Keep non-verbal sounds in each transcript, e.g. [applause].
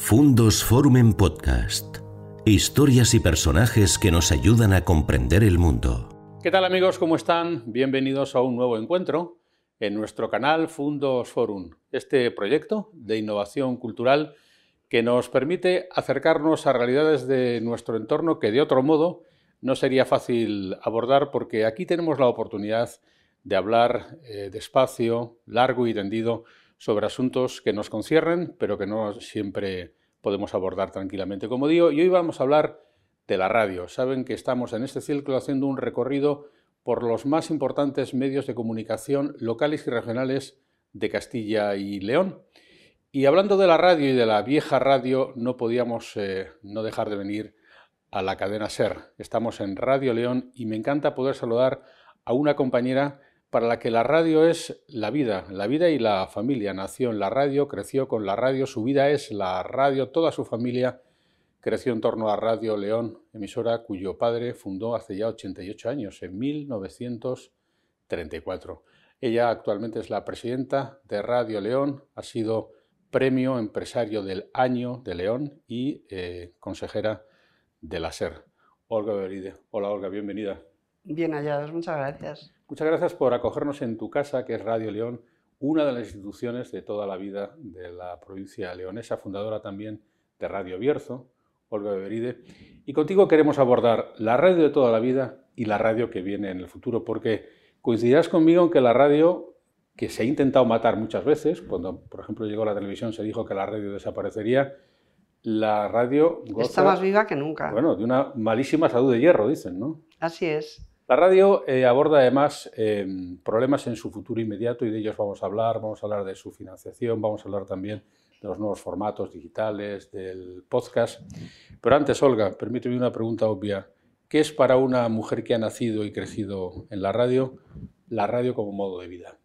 Fundos Forum en Podcast. Historias y personajes que nos ayudan a comprender el mundo. ¿Qué tal amigos? ¿Cómo están? Bienvenidos a un nuevo encuentro en nuestro canal Fundos Forum, este proyecto de innovación cultural que nos permite acercarnos a realidades de nuestro entorno que de otro modo no sería fácil abordar porque aquí tenemos la oportunidad de hablar eh, despacio, largo y tendido sobre asuntos que nos concierren, pero que no siempre podemos abordar tranquilamente. Como digo, y hoy vamos a hablar de la radio. Saben que estamos en este ciclo haciendo un recorrido por los más importantes medios de comunicación locales y regionales de Castilla y León. Y hablando de la radio y de la vieja radio, no podíamos eh, no dejar de venir a la cadena SER. Estamos en Radio León y me encanta poder saludar a una compañera para la que la radio es la vida, la vida y la familia. Nació en la radio, creció con la radio, su vida es la radio, toda su familia creció en torno a Radio León, emisora cuyo padre fundó hace ya 88 años, en 1934. Ella actualmente es la presidenta de Radio León, ha sido premio empresario del año de León y eh, consejera de la SER. Olga Beride. Hola Olga, bienvenida. Bien hallados, muchas gracias. Muchas gracias por acogernos en tu casa, que es Radio León, una de las instituciones de toda la vida de la provincia leonesa, fundadora también de Radio Bierzo, Olga Beberide. Y contigo queremos abordar la radio de toda la vida y la radio que viene en el futuro, porque coincidirás conmigo en que la radio, que se ha intentado matar muchas veces, cuando por ejemplo llegó la televisión se dijo que la radio desaparecería, la radio está más viva que nunca. Bueno, de una malísima salud de hierro, dicen, ¿no? Así es. La radio eh, aborda además em, problemas en su futuro inmediato y de ellos vamos a hablar. Vamos a hablar de su financiación, vamos a hablar también de los nuevos formatos digitales, del podcast. Pero antes, Olga, permíteme una pregunta obvia. ¿Qué es para una mujer que ha nacido y crecido en la radio la radio como modo de vida?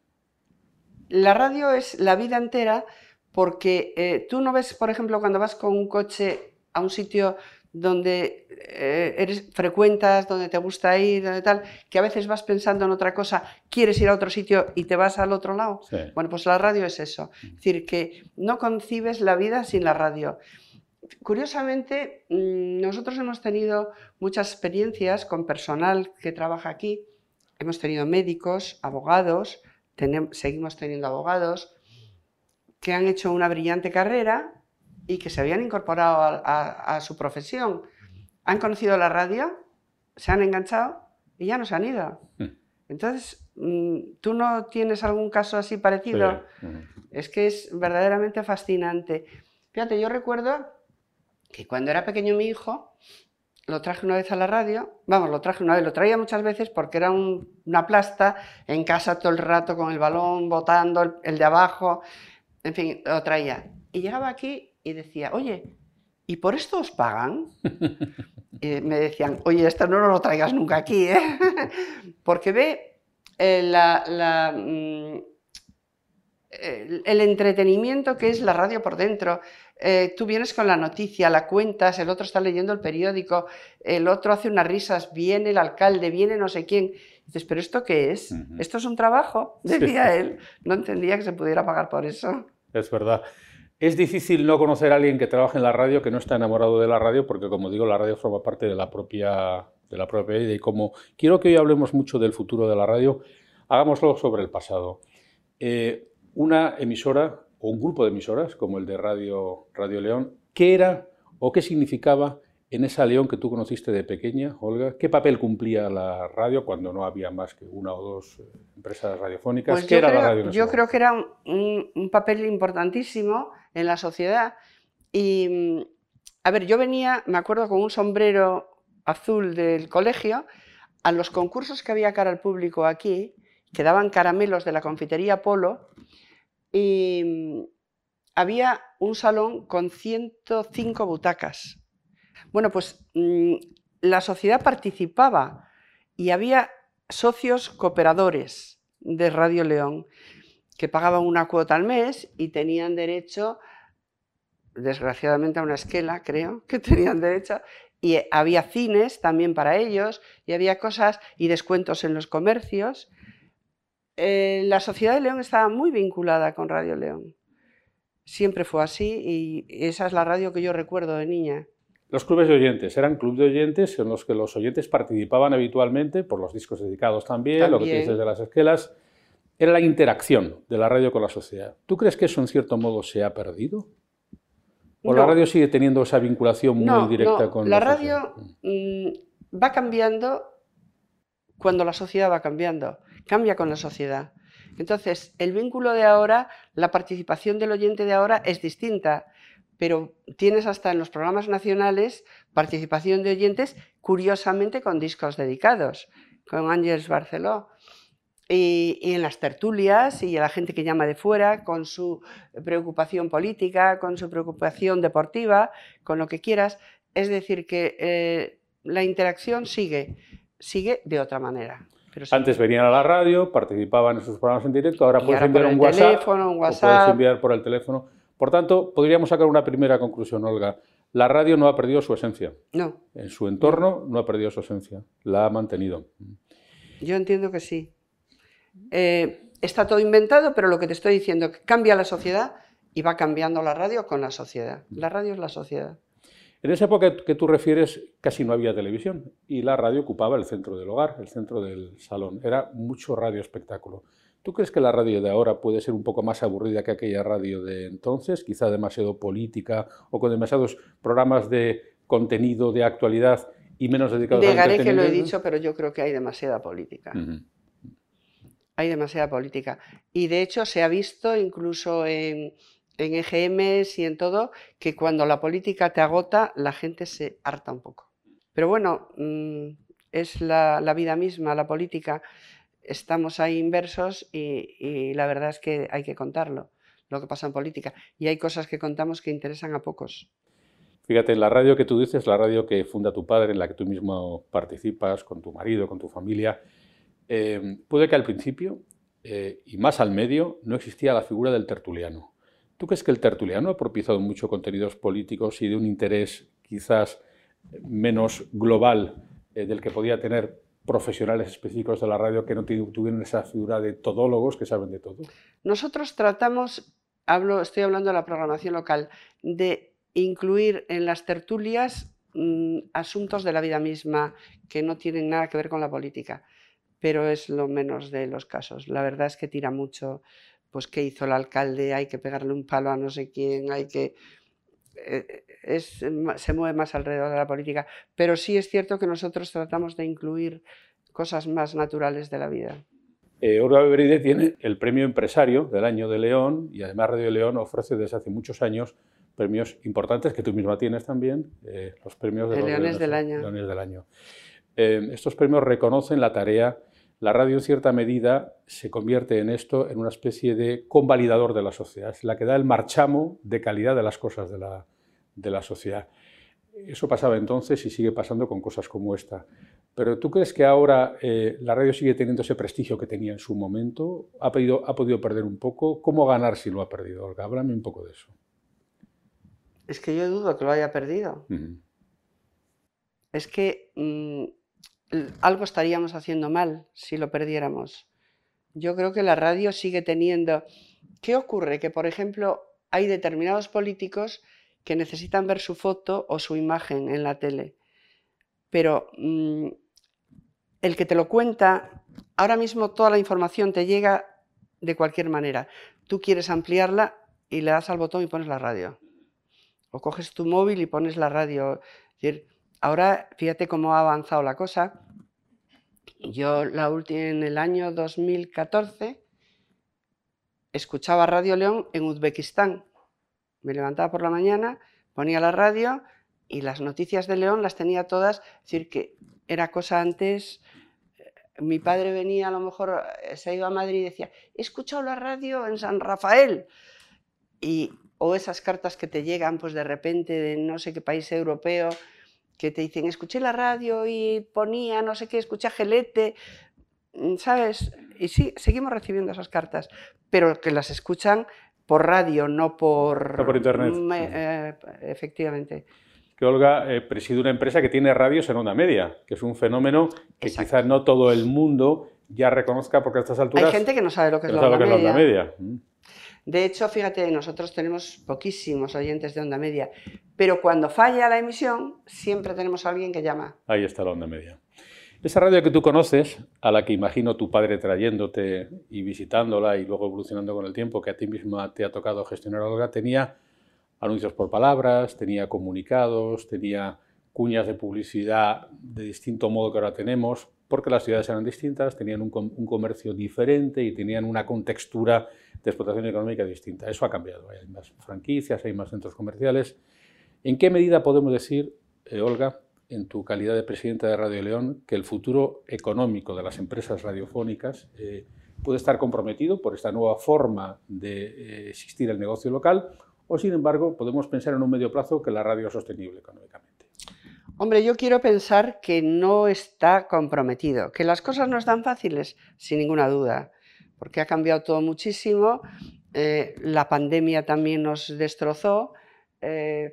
La radio es la vida entera porque eh, tú no ves, por ejemplo, cuando vas con un coche a un sitio donde eh, eres, frecuentas, donde te gusta ir, donde tal, que a veces vas pensando en otra cosa, quieres ir a otro sitio y te vas al otro lado. Bueno, pues la radio es eso. Es decir, que no concibes la vida sin la radio. Curiosamente, mm, nosotros hemos tenido muchas experiencias con personal que trabaja aquí. Hemos tenido médicos, abogados, seguimos teniendo abogados que han hecho una brillante carrera y que se habían incorporado a, su profesión, han conocido la radio, se han enganchado y ya no se han ido. Hmm. Entonces, mm, ¿tú no tienes algún caso así parecido? Es que es verdaderamente fascinante. Fíjate, yo recuerdo que cuando era pequeño mi hijo, lo traje una vez a la radio, vamos, lo traje una vez, lo traía muchas veces porque era una plasta en casa todo el rato con el balón, botando el, el de abajo, en fin, lo traía. Y llegaba aquí y decía, oye, ¿y por esto os pagan? y me decían, oye, esto no lo traigas nunca aquí, ¿eh? [laughs] porque ve eh, la, mm, el, entretenimiento que es la radio por dentro. Eh, tú vienes con la noticia, la cuentas, el otro está leyendo el periódico, el otro hace unas risas, viene el alcalde, viene no sé quién. dices, ¿pero esto qué es? ¿Esto es un trabajo? [laughs] Decía él. No entendía que se pudiera pagar por eso. Es verdad. Es difícil no conocer a alguien que trabaja en la radio que no está enamorado de la radio, porque como digo, la radio forma parte de la propia, de la propia vida. Y como quiero que hoy hablemos mucho del futuro de la radio, hagámoslo sobre el pasado. Eh, una emisora o un grupo de emisoras, como el de Radio, radio León, ¿qué era o qué significaba en esa León que tú conociste de pequeña, Olga, ¿qué papel cumplía la radio cuando no había más que una o dos eh, empresas radiofónicas? Pues ¿Qué era la radio? yo creo que era un, papel importantísimo en la sociedad. Y, a ver, yo venía, me acuerdo, con un sombrero azul del colegio, a los concursos que había cara al público aquí, que daban caramelos de la confitería Polo, y había un salón con 105 butacas. Bueno, pues mm, la sociedad participaba y había socios cooperadores de Radio León que pagaban una cuota al mes y tenían derecho, desgraciadamente a una esquela, creo, [laughs] que tenían derecho, y había cines también para ellos, y había cosas y descuentos en los comercios. Eh, la sociedad de León estaba muy vinculada con Radio León. Siempre fue así y esa es la radio que yo recuerdo de niña. Los clubes de oyentes eran clubes de oyentes en los que los oyentes participaban habitualmente, por los discos dedicados también, lo que dices de las esquelas. Era la interacción de la radio con la sociedad. ¿Tú crees que eso en cierto modo se ha perdido? ¿O la radio sigue teniendo esa vinculación muy directa con la, la radio? Mm, va cambiando cuando la sociedad va cambiando, cambia con la sociedad. Entonces, el vínculo de ahora, la participación del oyente de ahora es distinta, pero tienes hasta en los programas nacionales participación de oyentes, curiosamente con discos dedicados, con Ángels Barceló. Y, y, en las tertulias y a la gente que llama de fuera, con su preocupación política, con su preocupación deportiva, con lo que quieras. Es decir, que eh, la interacción sigue, sigue de otra manera. Antes venían a la radio, participaban en sus programas en directo, ahora puedes enviar un WhatsApp, un WhatsApp, o puedes enviar por el teléfono. Por tanto, podríamos sacar una primera conclusión, Olga. La radio no ha perdido su esencia. No. En su entorno no ha perdido su esencia, la ha mantenido. Yo entiendo que sí. Eh, está todo inventado, pero lo que te estoy diciendo que cambia la sociedad y va cambiando la radio con la sociedad. La radio es la sociedad. En esa época que tú refieres casi no había televisión y la radio ocupaba el centro del hogar, el centro del salón. Era mucho radio espectáculo. ¿Tú crees que la radio de ahora puede ser un poco más aburrida que aquella radio de entonces? Quizá demasiado política o con demasiados programas de contenido, de actualidad y menos dedicados Negaré que lo he dicho, pero yo creo que hay demasiada política. Hay demasiada política. Y de hecho se ha visto incluso en en EGMs y en todo, que cuando la política te agota, la gente se harta un poco. Pero bueno, mm, es la, vida misma, la política. Estamos ahí inversos y, la verdad es que hay que contarlo, lo que pasa en política. Y hay cosas que contamos que interesan a pocos. Fíjate, la radio que tú dices, la radio que funda tu padre, en la que tú mismo participas con tu marido, con tu familia, eh, puede que al principio, eh, y más al medio, no existía la figura del tertuliano. ¿Tú crees que el tertuliano ha propiciado mucho contenidos políticos y de un interés quizás menos global eh, del que podía tener profesionales específicos de la radio que no tuvieron esa figura de todólogos que saben de todo? Nosotros tratamos, hablo, estoy hablando de la programación local, de incluir en las tertulias mm, asuntos de la vida misma que no tienen nada que ver con la política, pero es lo menos de los casos. La verdad es que tira mucho pues qué hizo el alcalde, hay que pegarle un palo a no sé quién, hay que... Eh, es, se mueve más alrededor de la política, pero sí es cierto que nosotros tratamos de incluir cosas más naturales de la vida. Eh, Beberide tiene el premio empresario del año de León y además Radio León ofrece desde hace muchos años premios importantes que tú misma tienes también, eh, los premios de, Leones, del año. Leones del año. Eh, estos premios reconocen la tarea la radio en cierta medida se convierte en esto, en una especie de convalidador de la sociedad, es la que da el marchamo de calidad de las cosas de la, sociedad. Eso pasaba entonces y sigue pasando con cosas como esta. Pero ¿tú crees que ahora eh, la radio sigue teniendo ese prestigio que tenía en su momento? ¿Ha, ha podido perder un poco? ¿Cómo ganar si lo ha perdido, Olga? Háblame un poco de eso. Es que yo dudo que lo haya perdido. Es que mm, algo estaríamos haciendo mal si lo perdiéramos. Yo creo que la radio sigue teniendo... ¿Qué ocurre? Que, por ejemplo, hay determinados políticos que necesitan ver su foto o su imagen en la tele. Pero mm, el que te lo cuenta, ahora mismo toda la información te llega de cualquier manera. Tú quieres ampliarla y le das al botón y pones la radio. O coges tu móvil y pones la radio. Ahora, fíjate cómo ha avanzado la cosa. Yo la última, en el año 2014 escuchaba Radio León en Uzbekistán. Me levantaba por la mañana, ponía la radio y las noticias de León las tenía todas. Es decir, que era cosa antes. Eh, mi padre venía, a lo mejor eh, se iba a Madrid y decía, he escuchado la radio en San Rafael. Y, o esas cartas que te llegan pues de repente de no sé qué país europeo que te dicen, escuché la radio y ponía no sé qué, escuché a Gelete, mm, ¿sabes? Y sí, seguimos recibiendo esas cartas, pero que las escuchan por radio, no por... No por internet. Eh, efectivamente. Que Olga eh, preside una empresa que tiene radios en onda media, que es un fenómeno que quizás no todo el mundo ya reconozca porque a estas alturas... Hay gente que no sabe lo que es, la, onda media. onda media. Mm. De hecho, fíjate, nosotros tenemos poquísimos oyentes de onda media, pero cuando falla la emisión, siempre tenemos a alguien que llama. Ahí está la onda media. Esa radio que tú conoces, a la que imagino tu padre trayéndote y visitándola y luego evolucionando con el tiempo, que a ti misma te ha tocado gestionar, Olga, tenía anuncios por palabras, tenía comunicados, tenía cuñas de publicidad de distinto modo que ahora tenemos, porque las ciudades eran distintas, tenían un, comercio diferente y tenían una contextura de explotación económica distinta. Eso ha cambiado. Hay más franquicias, hay más centros comerciales. ¿En qué medida podemos decir, eh, Olga, en tu calidad de presidenta de Radio León, que el futuro económico de las empresas radiofónicas eh, puede estar comprometido por esta nueva forma de eh, existir el negocio local, o sin embargo podemos pensar en un medio plazo que la radio es sostenible económicamente. Hombre, yo quiero pensar que no está comprometido, que las cosas no están fáciles, sin ninguna duda, porque ha cambiado todo muchísimo, eh, la pandemia también nos destrozó,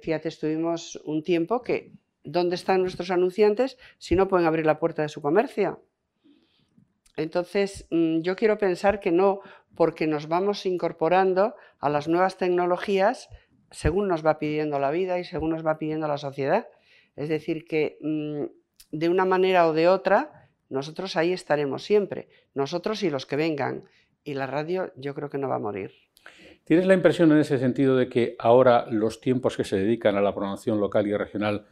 fíjate, estuvimos un tiempo que ¿Dónde están nuestros anunciantes si no pueden abrir la puerta de su comercio? Entonces, mm, yo quiero pensar que no, porque nos vamos incorporando a las nuevas tecnologías según nos va pidiendo la vida y según nos va pidiendo la sociedad. Es decir, que mm, de una manera o de otra, nosotros ahí estaremos siempre, nosotros y los que vengan. Y la radio yo creo que no va a morir. ¿Tienes la impresión en ese sentido de que ahora los tiempos que se dedican a la programación local y regional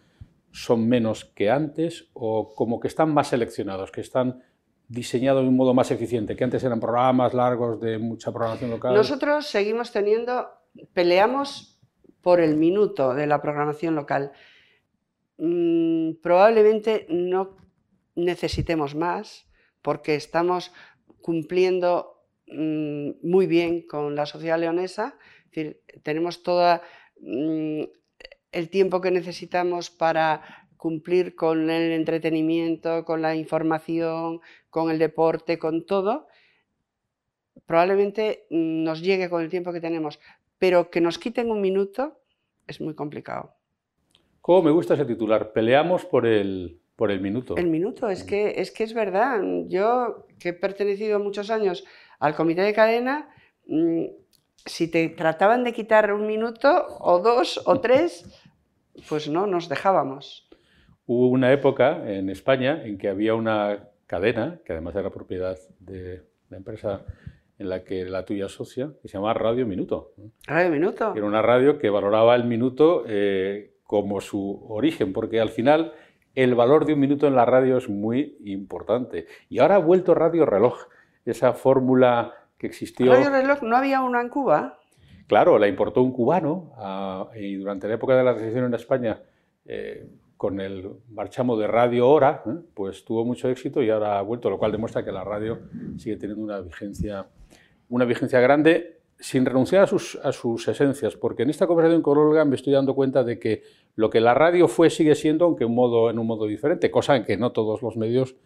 son menos que antes o como que están más seleccionados, que están diseñados de un modo más eficiente, que antes eran programas largos de mucha programación local? Nosotros seguimos teniendo, peleamos por el minuto de la programación local. Mm, probablemente no necesitemos más porque estamos cumpliendo mm, muy bien con la sociedad leonesa, es decir, tenemos toda mm, el tiempo que necesitamos para cumplir con el entretenimiento, con la información, con el deporte, con todo, probablemente nos llegue con el tiempo que tenemos, pero que nos quiten un minuto es muy complicado. ¿Cómo me gusta ese titular? Peleamos por el, por el minuto. El minuto, es que, es que es verdad. Yo, que he pertenecido muchos años al comité de cadena, mm, si te trataban de quitar un minuto o dos o tres, pues no, nos dejábamos. Hubo una época en España en que había una cadena, que además era propiedad de la empresa en la que la tuya socia, que se llamaba Radio Minuto. Radio Minuto. Era una radio que valoraba el minuto eh, como su origen, porque al final el valor de un minuto en la radio es muy importante. Y ahora ha vuelto Radio Reloj, esa fórmula que existió. Radio Reloj, ¿no había una en Cuba? Claro, la importó un cubano ah, y durante la época de la recesión en España, eh, con el marchamo de Radio Hora, ¿eh? pues tuvo mucho éxito y ahora ha vuelto, lo cual demuestra que la radio sigue teniendo una vigencia, una vigencia grande sin renunciar a sus, a sus esencias, porque en esta conversación con Olga me estoy dando cuenta de que lo que la radio fue sigue siendo, aunque un modo, en un modo diferente, cosa en que no todos los medios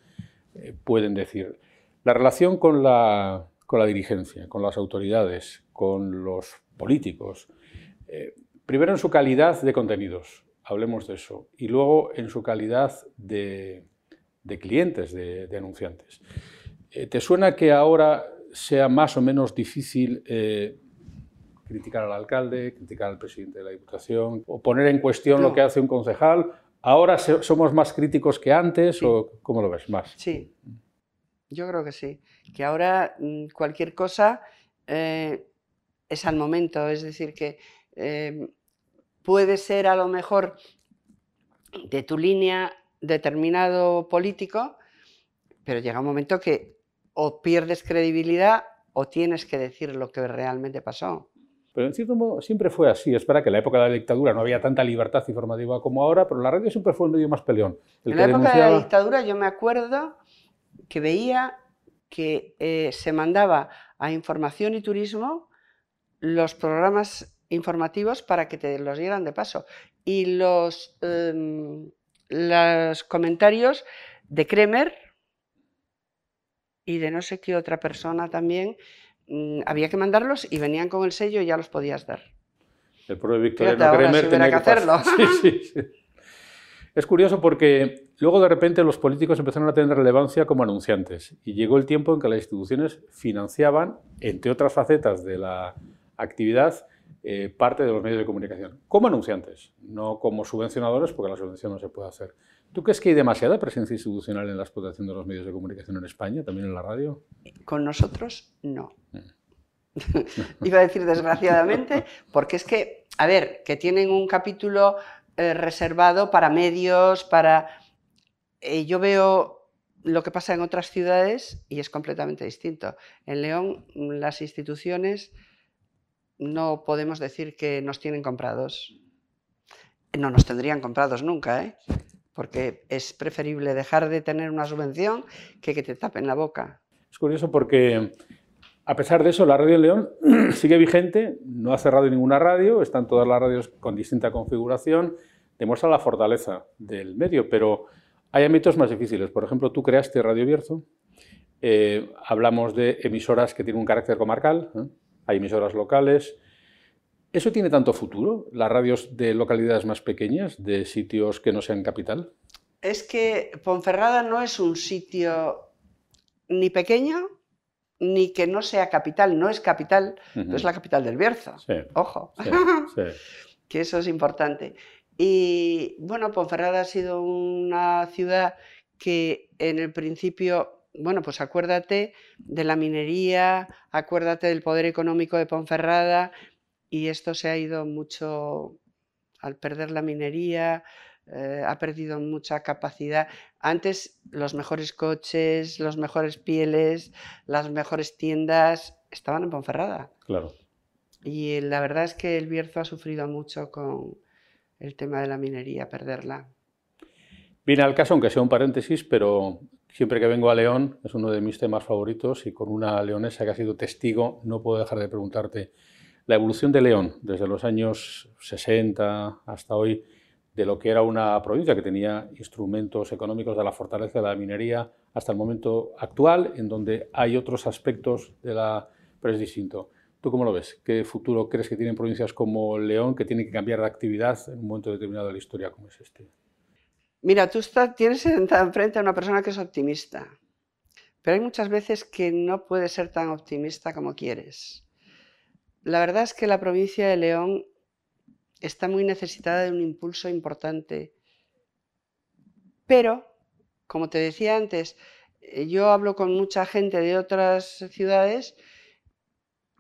eh, pueden decir. La relación con la, con la dirigencia, con las autoridades, con los políticos. Eh, primero en su calidad de contenidos, hablemos de eso, y luego en su calidad de, clientes, de, anunciantes. Eh, ¿Te suena que ahora sea más o menos difícil eh, criticar al alcalde, criticar al presidente de la Diputación o poner en cuestión lo que hace un concejal? ¿Ahora somos más críticos que antes o cómo lo ves más? Sí, yo creo que sí. Que ahora mm, cualquier cosa eh, es al momento, es decir, que eh, puede ser a lo mejor de tu línea determinado político, pero llega un momento que o pierdes credibilidad o tienes que decir lo que realmente pasó. Pero en cierto modo siempre fue así. Es para que en la época de la dictadura no había tanta libertad informativa como ahora, pero la radio siempre fue el medio más peleón. en la época de la dictadura yo me acuerdo que veía que eh, se mandaba a información y turismo los programas informativos para que te los dieran de paso. Y los, em, los comentarios de Kremer y de no sé qué otra persona también, mm, había que mandarlos y venían con el sello y ya los podías dar. El propio Victoriano Kremer tenía que, hacerlo. [laughs] Sí, sí, es curioso porque luego de repente los políticos empezaron a tener relevancia como anunciantes y llegó el tiempo en que las instituciones financiaban, entre otras facetas de la actividad eh, parte de los medios de comunicación, como anunciantes, no como subvencionadores, porque la subvención no se puede hacer. ¿Tú crees que hay demasiada presencia institucional en la explotación de los medios de comunicación en España, también en la radio? Con nosotros, no. Mm. [laughs] Iba a decir desgraciadamente, porque es que, a ver, que tienen un capítulo eh, reservado para medios, para... Eh, yo veo lo que pasa en otras ciudades y es completamente distinto. En León, las instituciones no podemos decir que nos tienen comprados. No nos tendrían comprados nunca, ¿eh? porque es preferible dejar de tener una subvención que que te tapen la boca. Es curioso porque, a pesar de eso, la Radio León [clears throat] sigue vigente, no ha cerrado ninguna radio, están todas las radios con distinta configuración, demuestra la fortaleza del medio, pero hay ámbitos más difíciles. Por ejemplo, tú creaste Radio Bierzo, eh, hablamos de emisoras que tienen un carácter comarcal, ¿eh? hay emisoras locales, ¿Eso tiene tanto futuro, las radios de localidades más pequeñas, de sitios que no sean capital? Es que Ponferrada no es un sitio ni pequeño ni que no sea capital, no es capital, no es la capital del Bierzo. Ojo, [laughs] que eso es importante. Y bueno, Ponferrada ha sido una ciudad que en el principio, bueno, pues acuérdate de la minería, acuérdate del poder económico de Ponferrada, y esto se ha ido mucho al perder la minería, eh, ha perdido mucha capacidad. Antes los mejores coches, los mejores pieles, las mejores tiendas estaban en Ponferrada. Claro. Y la verdad es que el Bierzo ha sufrido mucho con el tema de la minería, perderla. Viene al caso, aunque sea un paréntesis, pero siempre que vengo a León es uno de mis temas favoritos y con una leonesa que ha sido testigo no puedo dejar de preguntarte la evolución de León desde los años 60 hasta hoy, de lo que era una provincia que tenía instrumentos económicos de la fortaleza de la minería, hasta el momento actual, en donde hay otros aspectos de la... pero es distinto. ¿Tú cómo lo ves? ¿Qué futuro crees que tienen provincias como León que tienen que cambiar de actividad en un momento determinado de la historia como es este? Mira, tú tienes enfrente a una persona que es optimista, pero hay muchas veces que no puedes ser tan optimista como quieres. La verdad es que la provincia de León está muy necesitada de un impulso importante. Pero, como te decía antes, eh, yo hablo con mucha gente de otras ciudades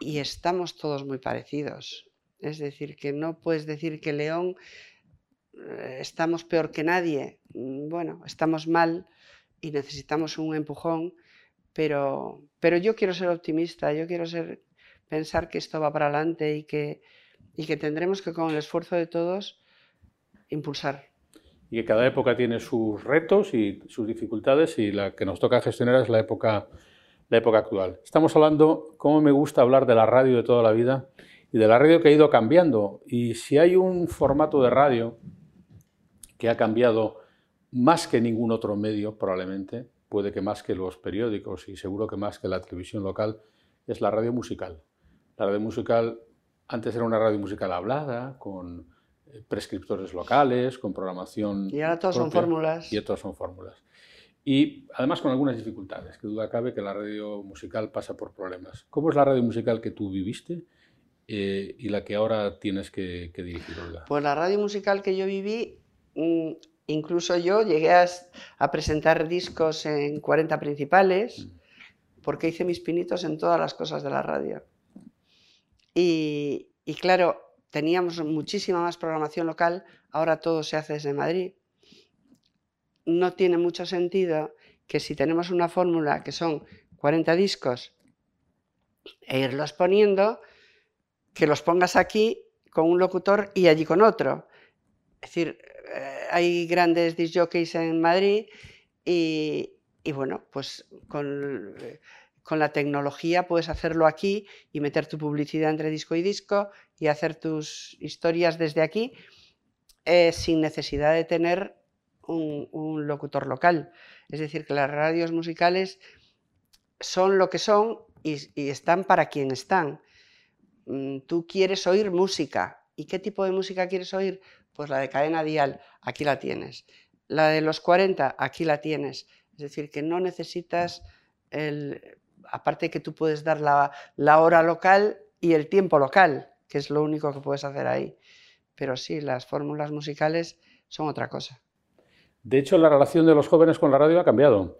y estamos todos muy parecidos. Es decir, que no puedes decir que León eh, estamos peor que nadie. Mm, bueno, estamos mal y necesitamos un empujón, pero, pero yo quiero ser optimista, yo quiero ser pensar que esto va para adelante y que, y que tendremos que con el esfuerzo de todos impulsar. Y que cada época tiene sus retos y sus dificultades y la que nos toca gestionar es la época, la época actual. Estamos hablando, cómo me gusta hablar de la radio de toda la vida y de la radio que ha ido cambiando. Y si hay un formato de radio que ha cambiado más que ningún otro medio, probablemente, puede que más que los periódicos y seguro que más que la televisión local, es la radio musical. La radio musical antes era una radio musical hablada, con eh, prescriptores locales, con programación. Y ahora todas son fórmulas. Y otras son fórmulas. Y además con algunas dificultades, que duda cabe que la radio musical pasa por problemas. ¿Cómo es la radio musical que tú viviste eh, y la que ahora tienes que, dirigir, Pues la radio musical que yo viví, mm, incluso yo llegué a, presentar discos en 40 principales, mm. porque hice mis pinitos en todas las cosas de la radio. Y, claro, teníamos muchísima más programación local, ahora todo se hace desde Madrid. No tiene mucho sentido que si tenemos una fórmula que son 40 discos e irlos poniendo, que los pongas aquí con un locutor y allí con otro. Es decir, eh, hay grandes disc jockeys en Madrid y, y bueno, pues con con la tecnología puedes hacerlo aquí y meter tu publicidad entre disco y disco y hacer tus historias desde aquí eh, sin necesidad de tener un, locutor local. Es decir, que las radios musicales son lo que son y, están para quien están. Mm, tú quieres oír música. ¿Y qué tipo de música quieres oír? Pues la de cadena dial, aquí la tienes. La de los 40, aquí la tienes. Es decir, que no necesitas el, aparte que tú puedes dar la, hora local y el tiempo local, que es lo único que puedes hacer ahí. Pero sí, las fórmulas musicales son otra cosa. De hecho, la relación de los jóvenes con la radio ha cambiado.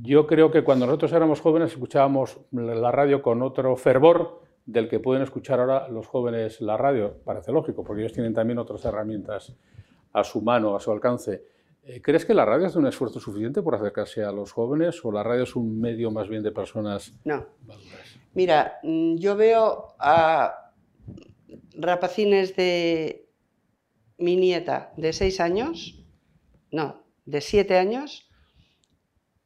Yo creo que cuando nosotros éramos jóvenes escuchábamos la radio con otro fervor del que pueden escuchar ahora los jóvenes la radio. Parece lógico, porque ellos tienen también otras herramientas a su mano, a su alcance. Eh, ¿Crees que la radio hace un esfuerzo suficiente por acercarse a los jóvenes o la radio es un medio más bien de personas no. Mira, mm, yo veo a rapacines de mi nieta de seis años no, de siete años,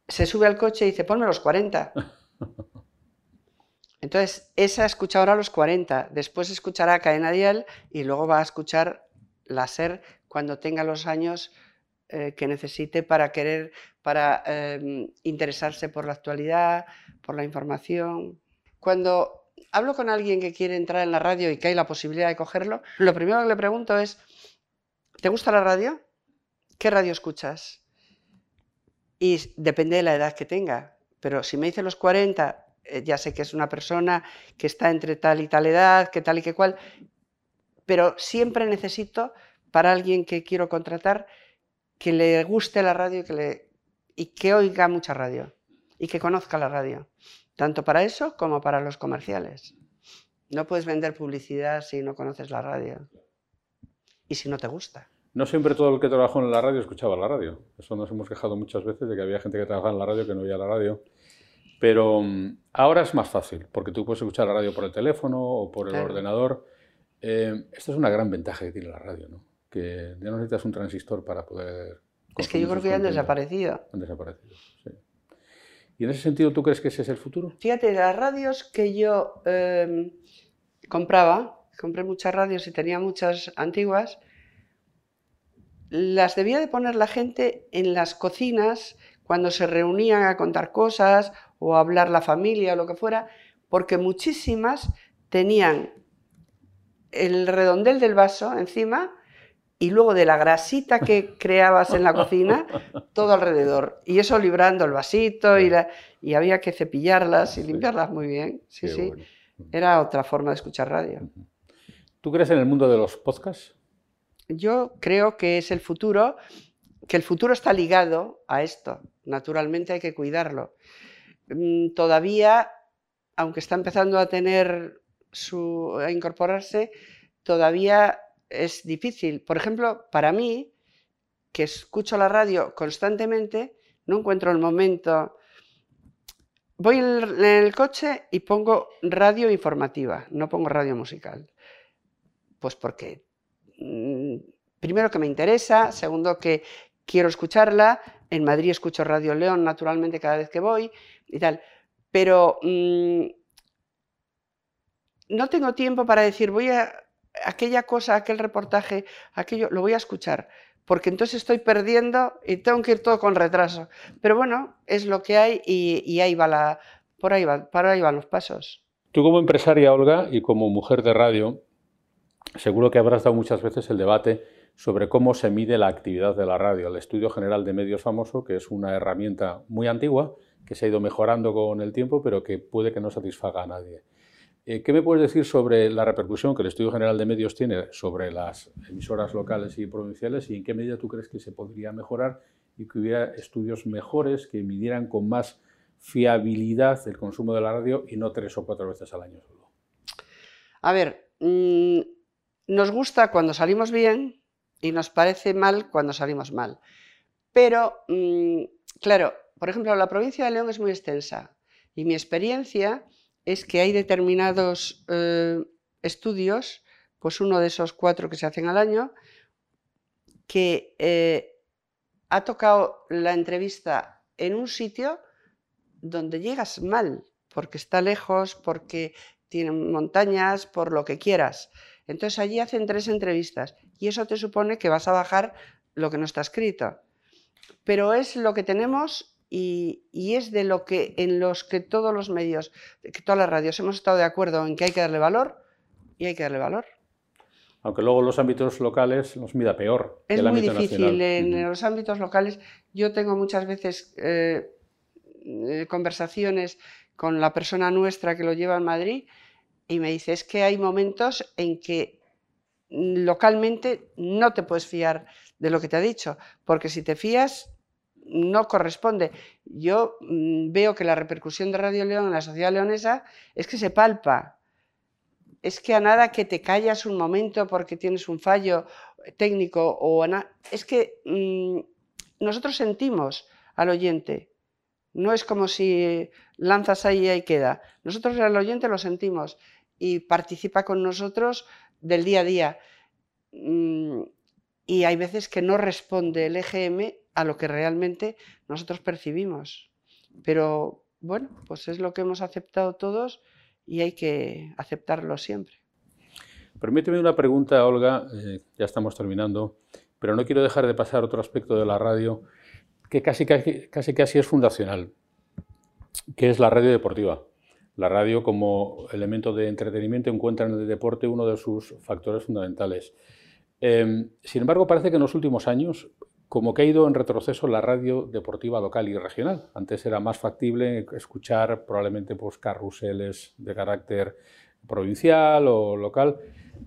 se sube al coche y dice, ponme los 40. [laughs] Entonces, esa escucha ahora los 40, después escuchará Cadena Dial y luego va a escuchar la SER cuando tenga los años eh, que necesite para querer, para em, interesarse por la actualidad, por la información. Cuando hablo con alguien que quiere entrar en la radio y que hay la posibilidad de cogerlo, lo primero que le pregunto es, ¿te gusta la radio? ¿qué radio escuchas? Y depende de la edad que tenga, pero si me dice los 40, eh, ya sé que es una persona que está entre tal y tal edad, que tal y que cual, pero siempre necesito para alguien que quiero contratar que le guste la radio y que, le, y que oiga mucha radio y que conozca la radio, tanto para eso como para los comerciales. No puedes vender publicidad si no conoces la radio y si no te gusta. No siempre todo el que trabajó en la radio escuchaba la radio. Eso nos hemos quejado muchas veces de que había gente que trabajaba en la radio que no oía la radio. Pero mm, ahora es más fácil, porque tú puedes escuchar la radio por el teléfono o por el ordenador. Eh, esta es una gran ventaja que tiene la radio, ¿no? Que ya no necesitas un transistor para poder... Es que yo creo que ya han desaparecido. Han desaparecido, sí. ¿Y en ese sentido tú crees que ese es el futuro? Fíjate, las radios que yo em, compraba, compré muchas radios y tenía muchas antiguas, las debía de poner la gente en las cocinas cuando se reunían a contar cosas o a hablar la familia o lo que fuera, porque muchísimas tenían el redondel del vaso encima y luego de la grasita que [laughs] creabas en la cocina, todo alrededor. Y eso librando el vasito y, y había que cepillarlas y limpiarlas muy bien. Sí, sí. Era otra forma de escuchar radio. ¿Tú crees en el mundo de los podcasts? yo creo que es el futuro, que el futuro está ligado a esto. Naturalmente hay que cuidarlo. Mm, todavía, aunque está empezando a tener su, a incorporarse, todavía es difícil. Por ejemplo, para mí, que escucho la radio constantemente, no encuentro el momento. Voy en el coche y pongo radio informativa, no pongo radio musical. Pues porque Mm, primero que me interesa, segundo que quiero escucharla, en Madrid escucho Radio León naturalmente cada vez que voy y tal, pero mm, no tengo tiempo para decir voy a aquella cosa, aquel reportaje, aquello, lo voy a escuchar, porque entonces estoy perdiendo y tengo que ir todo con retraso. Pero bueno, es lo que hay y, ahí va por ahí va, por ahí van los pasos. Tú como empresaria, Olga, y como mujer de radio, Seguro que habrás dado muchas veces el debate sobre cómo se mide la actividad de la radio. El Estudio General de Medios famoso, que es una herramienta muy antigua, que se ha ido mejorando con el tiempo, pero que puede que no satisfaga a nadie. Eh, ¿Qué me puedes decir sobre la repercusión que el Estudio General de Medios tiene sobre las emisoras locales y provinciales y en qué medida tú crees que se podría mejorar y que hubiera estudios mejores que midieran con más fiabilidad el consumo de la radio y no tres o cuatro veces al año solo? A ver, mm, nos gusta cuando salimos bien y nos parece mal cuando salimos mal. Pero, mm, claro, por ejemplo, la provincia de León es muy extensa y mi experiencia es que hay determinados eh, estudios, pues uno de esos cuatro que se hacen al año, que eh, ha tocado la entrevista en un sitio donde llegas mal, porque está lejos, porque tiene montañas, por lo que quieras. Entonces allí hacen tres entrevistas y eso te supone que vas a bajar lo que no está escrito. Pero es lo que tenemos y, es de lo que en los que todos los medios, que todas las radios hemos estado de acuerdo en que hay que darle valor y hay que darle valor. Aunque luego los ámbitos locales los mida peor. Es muy difícil. En los ámbitos locales yo tengo muchas veces eh, eh, conversaciones con la persona nuestra que lo lleva en Madrid y me dice, es que hay momentos en que localmente no te puedes fiar de lo que te ha dicho, porque si te fías no corresponde. Yo mm, veo que la repercusión de Radio León en la sociedad leonesa es que se palpa. Es que a nada que te callas un momento porque tienes un fallo técnico o es que mm, nosotros sentimos al oyente. No es como si lanzas ahí y ahí queda. Nosotros al oyente lo sentimos y participa con nosotros del día a día. Mm, y hay veces que no responde el EGM a lo que realmente nosotros percibimos. Pero bueno, pues es lo que hemos aceptado todos y hay que aceptarlo siempre. Permíteme una pregunta, Olga, eh, ya estamos terminando, pero no quiero dejar de pasar otro aspecto de la radio que casi, casi, casi, casi es fundacional, que es la radio deportiva. La radio como elemento de entretenimiento encuentra en el deporte uno de sus factores fundamentales. Em, sin embargo, parece que en los últimos años como que ha ido en retroceso la radio deportiva local y regional. Antes era más factible escuchar probablemente pues, carruseles de carácter provincial o local.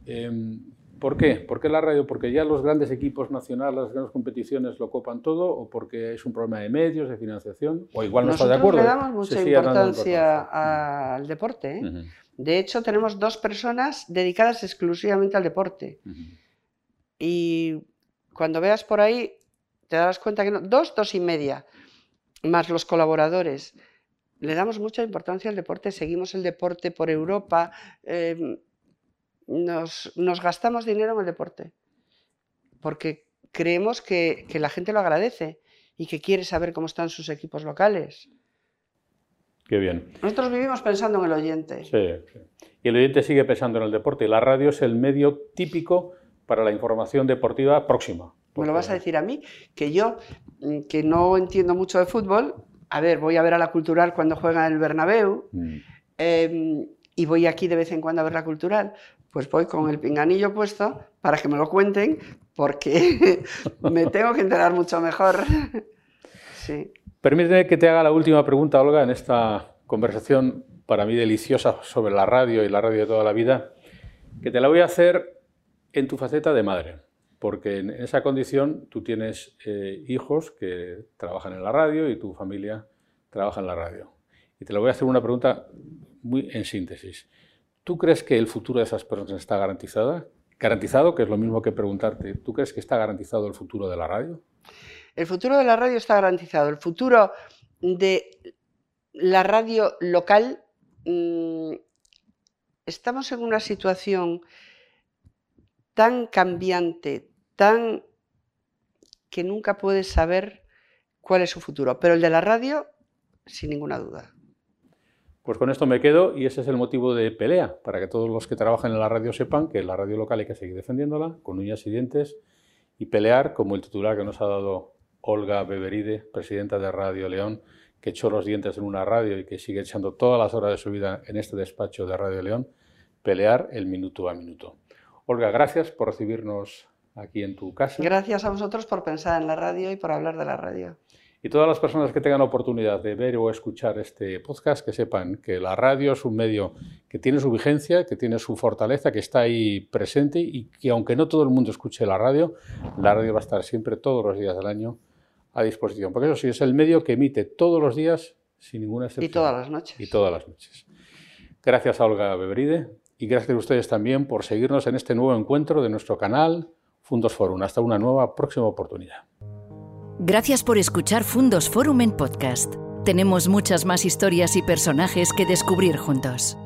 Em, ¿Por qué? ¿Por qué la radio? ¿Porque ya los grandes equipos nacionales, las grandes competiciones lo copan todo? ¿O porque es un problema de medios, de financiación? ¿O igual no está de acuerdo? le damos mucha importancia al deporte. ¿eh? De hecho, tenemos dos personas dedicadas exclusivamente al deporte. Y cuando veas por ahí, te darás cuenta que no, dos, dos y media, más los colaboradores. Le damos mucha importancia al deporte, seguimos el deporte por Europa. Em, nos, gastamos dinero en el deporte, porque creemos que, la gente lo agradece y que quiere saber cómo están sus equipos locales. Qué bien. Nosotros vivimos pensando en el oyente. Sí, Y el oyente sigue pensando en el deporte. La radio es el medio típico para la información deportiva próxima. Me lo vas a decir a mí, que yo, mm, que no entiendo mucho de fútbol, a ver, voy a ver a la cultural cuando juega en el Bernabéu, mm. em, y voy aquí de vez en cuando a ver la cultural, pues voy con el pinganillo puesto para que me lo cuenten, porque [laughs] me tengo que enterar mucho mejor. [laughs] sí. Permíteme que te haga la última pregunta, Olga, en esta conversación para mí deliciosa sobre la radio y la radio de toda la vida, que te la voy a hacer en tu faceta de madre, porque en esa condición tú tienes eh, hijos que trabajan en la radio y tu familia trabaja en la radio. Y te la voy a hacer una pregunta muy en síntesis. ¿Tú crees que el futuro de esas personas está garantizado? Garantizado, que es lo mismo que preguntarte, ¿tú crees que está garantizado el futuro de la radio? El futuro de la radio está garantizado. El futuro de la radio local, mm, estamos en una situación tan cambiante, tan que nunca puedes saber cuál es su futuro. Pero el de la radio, sin ninguna duda. Pues con esto me quedo y ese es el motivo de pelea, para que todos los que trabajan en la radio sepan que la radio local hay que seguir defendiéndola con uñas y dientes y pelear como el titular que nos ha dado Olga Beberide, presidenta de Radio León, que echó los dientes en una radio y que sigue echando todas las horas de su vida en este despacho de Radio León, pelear el minuto a minuto. Olga, gracias por recibirnos aquí en tu casa. Gracias a vosotros por pensar en la radio y por hablar de la radio. Y todas las personas que tengan oportunidad de ver o escuchar este podcast, que sepan que la radio es un medio que tiene su vigencia, que tiene su fortaleza, que está ahí presente y que aunque no todo el mundo escuche la radio, la radio va a estar siempre todos los días del año a disposición. Porque eso sí, es el medio que emite todos los días sin ninguna excepción. Y todas las noches. Y todas las noches. Gracias a Olga Beberide y gracias a ustedes también por seguirnos en este nuevo encuentro de nuestro canal Fundos Forum. Hasta una nueva próxima oportunidad. Gracias por escuchar Fundos Forum en podcast. Tenemos muchas más historias y personajes que descubrir juntos.